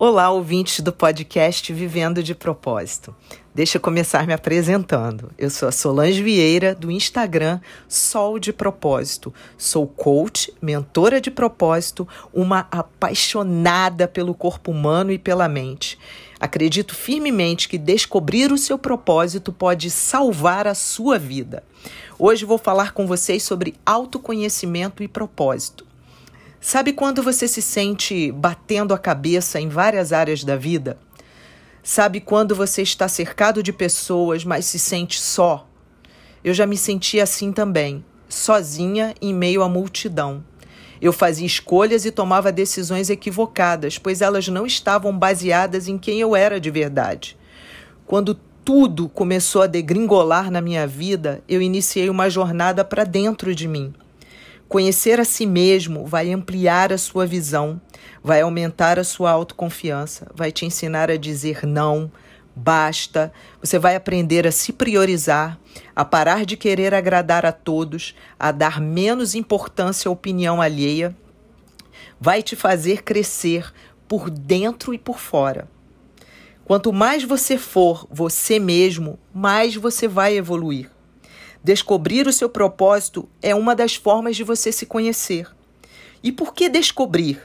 Olá, ouvintes do podcast Vivendo de Propósito. Deixa eu começar me apresentando. Eu sou a Solange Vieira, do Instagram Sol de Propósito. Sou coach, mentora de propósito, uma apaixonada pelo corpo humano e pela mente. Acredito firmemente que descobrir o seu propósito pode salvar a sua vida. Hoje vou falar com vocês sobre autoconhecimento e propósito. Sabe quando você se sente batendo a cabeça em várias áreas da vida? Sabe quando você está cercado de pessoas, mas se sente só? Eu já me senti assim também, sozinha em meio à multidão. Eu fazia escolhas e tomava decisões equivocadas, pois elas não estavam baseadas em quem eu era de verdade. Quando tudo começou a degringolar na minha vida, eu iniciei uma jornada para dentro de mim. Conhecer a si mesmo vai ampliar a sua visão, vai aumentar a sua autoconfiança, vai te ensinar a dizer não, basta. Você vai aprender a se priorizar, a parar de querer agradar a todos, a dar menos importância à opinião alheia. Vai te fazer crescer por dentro e por fora. Quanto mais você for você mesmo, mais você vai evoluir. Descobrir o seu propósito é uma das formas de você se conhecer. E por que descobrir?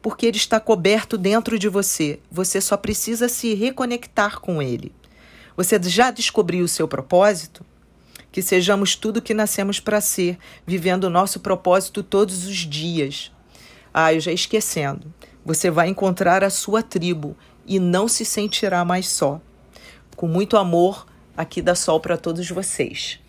Porque ele está coberto dentro de você. Você só precisa se reconectar com ele. Você já descobriu o seu propósito? Que sejamos tudo que nascemos para ser, vivendo o nosso propósito todos os dias. Ah, eu já esquecendo. Você vai encontrar a sua tribo e não se sentirá mais só. Com muito amor, aqui da Sol para todos vocês.